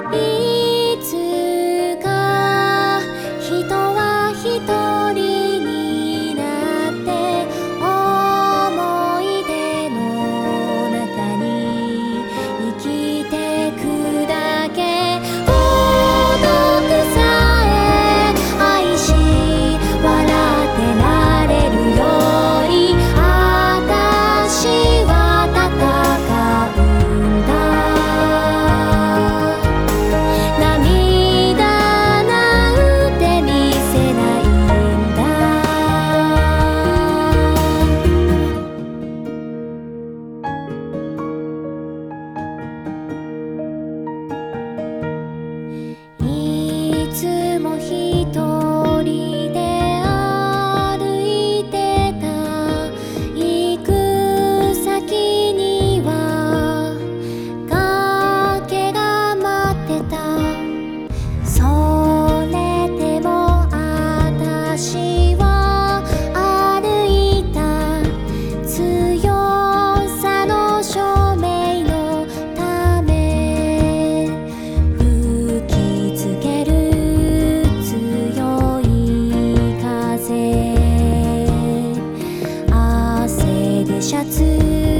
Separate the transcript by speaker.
Speaker 1: be you.